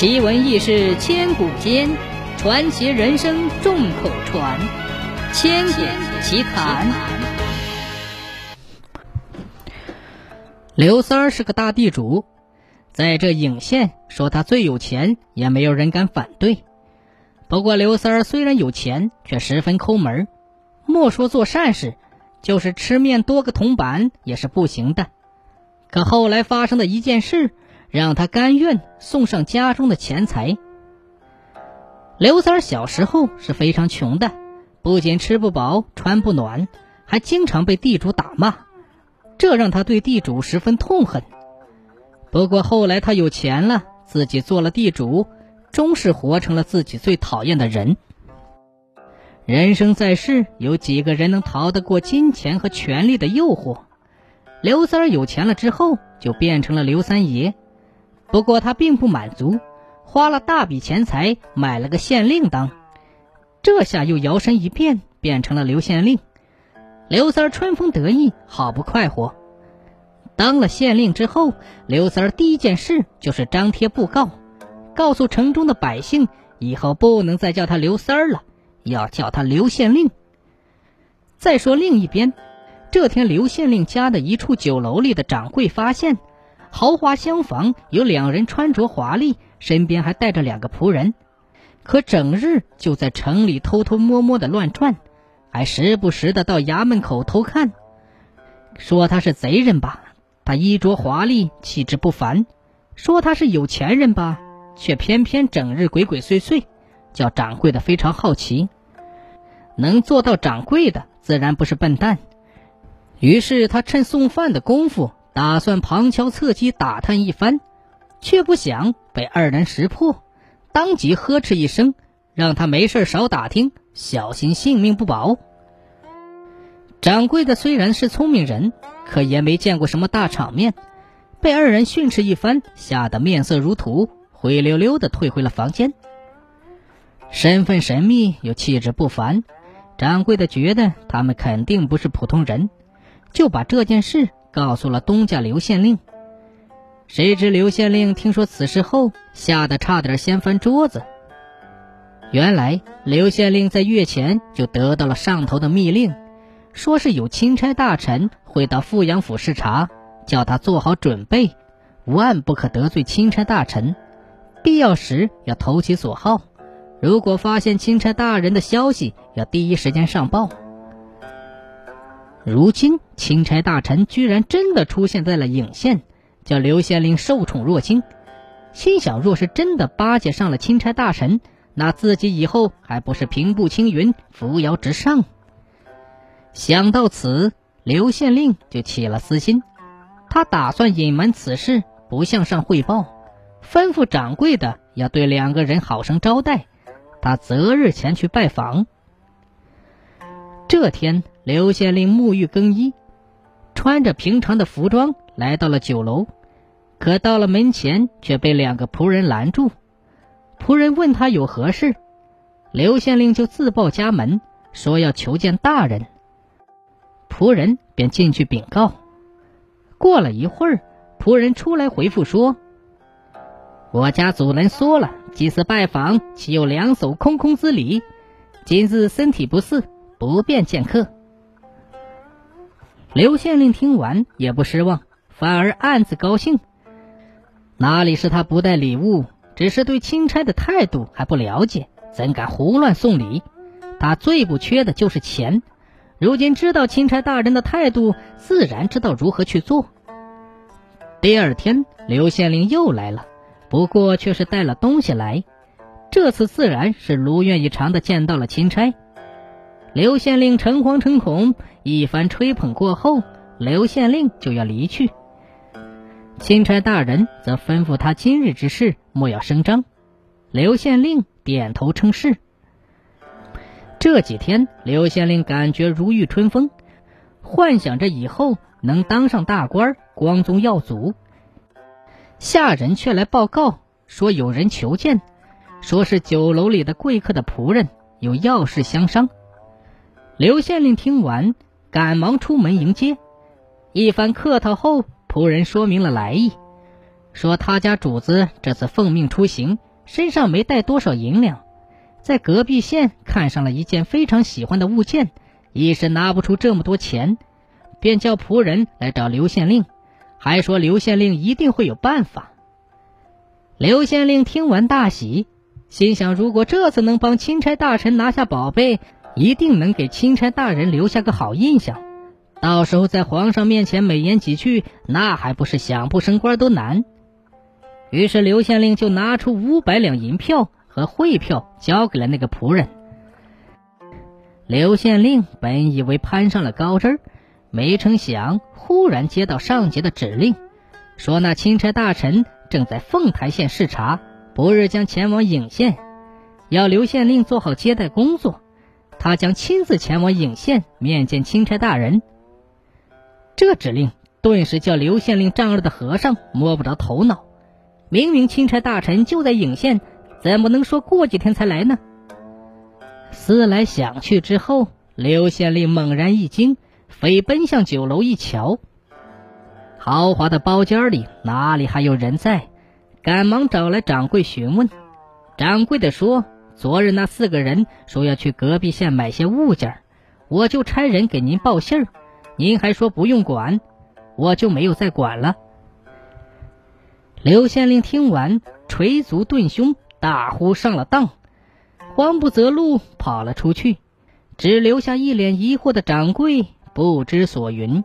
奇闻异事千古间，传奇人生众口传。千古奇谈。刘三儿是个大地主，在这颍县说他最有钱，也没有人敢反对。不过刘三儿虽然有钱，却十分抠门莫说做善事，就是吃面多个铜板也是不行的。可后来发生的一件事。让他甘愿送上家中的钱财。刘三儿小时候是非常穷的，不仅吃不饱、穿不暖，还经常被地主打骂，这让他对地主十分痛恨。不过后来他有钱了，自己做了地主，终是活成了自己最讨厌的人。人生在世，有几个人能逃得过金钱和权力的诱惑？刘三儿有钱了之后，就变成了刘三爷。不过他并不满足，花了大笔钱财买了个县令当，这下又摇身一变变成了刘县令。刘三儿春风得意，好不快活。当了县令之后，刘三儿第一件事就是张贴布告，告诉城中的百姓，以后不能再叫他刘三儿了，要叫他刘县令。再说另一边，这天刘县令家的一处酒楼里的掌柜发现。豪华厢房有两人穿着华丽，身边还带着两个仆人，可整日就在城里偷偷摸摸的乱转，还时不时的到衙门口偷看。说他是贼人吧，他衣着华丽，气质不凡；说他是有钱人吧，却偏偏整日鬼鬼祟祟，叫掌柜的非常好奇。能做到掌柜的，自然不是笨蛋。于是他趁送饭的功夫。打算旁敲侧击打探一番，却不想被二人识破，当即呵斥一声，让他没事少打听，小心性命不保。掌柜的虽然是聪明人，可也没见过什么大场面，被二人训斥一番，吓得面色如土，灰溜溜的退回了房间。身份神秘又气质不凡，掌柜的觉得他们肯定不是普通人，就把这件事。告诉了东家刘县令。谁知刘县令听说此事后，吓得差点掀翻桌子。原来刘县令在月前就得到了上头的密令，说是有钦差大臣会到富阳府视察，叫他做好准备，万不可得罪钦差大臣，必要时要投其所好。如果发现钦差大人的消息，要第一时间上报。如今，钦差大臣居然真的出现在了颍县，叫刘县令受宠若惊。心想，若是真的巴结上了钦差大臣，那自己以后还不是平步青云、扶摇直上？想到此，刘县令就起了私心，他打算隐瞒此事，不向上汇报，吩咐掌柜的要对两个人好生招待，他择日前去拜访。这天。刘县令沐浴更衣，穿着平常的服装来到了酒楼，可到了门前却被两个仆人拦住。仆人问他有何事，刘县令就自报家门，说要求见大人。仆人便进去禀告。过了一会儿，仆人出来回复说：“我家主人说了，几次拜访岂有两手空空之理？今日身体不适，不便见客。”刘县令听完也不失望，反而暗自高兴。哪里是他不带礼物，只是对钦差的态度还不了解，怎敢胡乱送礼？他最不缺的就是钱。如今知道钦差大人的态度，自然知道如何去做。第二天，刘县令又来了，不过却是带了东西来。这次自然是如愿以偿的见到了钦差。刘县令诚惶诚恐，一番吹捧过后，刘县令就要离去。钦差大人则吩咐他今日之事莫要声张。刘县令点头称是。这几天，刘县令感觉如遇春风，幻想着以后能当上大官，光宗耀祖。下人却来报告说有人求见，说是酒楼里的贵客的仆人，有要事相商。刘县令听完，赶忙出门迎接。一番客套后，仆人说明了来意，说他家主子这次奉命出行，身上没带多少银两，在隔壁县看上了一件非常喜欢的物件，一时拿不出这么多钱，便叫仆人来找刘县令，还说刘县令一定会有办法。刘县令听完大喜，心想：如果这次能帮钦差大臣拿下宝贝，一定能给钦差大人留下个好印象。到时候在皇上面前美言几句，那还不是想不升官都难。于是刘县令就拿出五百两银票和汇票，交给了那个仆人。刘县令本以为攀上了高枝儿，没成想忽然接到上级的指令，说那钦差大臣。正在凤台县视察，不日将前往颍县，要刘县令做好接待工作。他将亲自前往颍县面见钦差大人。这指令顿时叫刘县令丈二的和尚摸不着头脑。明明钦差大臣就在颍县，怎么能说过几天才来呢？思来想去之后，刘县令猛然一惊，飞奔向酒楼一瞧。豪华的包间里哪里还有人在？赶忙找来掌柜询问。掌柜的说：“昨日那四个人说要去隔壁县买些物件，我就差人给您报信儿，您还说不用管，我就没有再管了。”刘县令听完，捶足顿胸，大呼上了当，慌不择路跑了出去，只留下一脸疑惑的掌柜不知所云。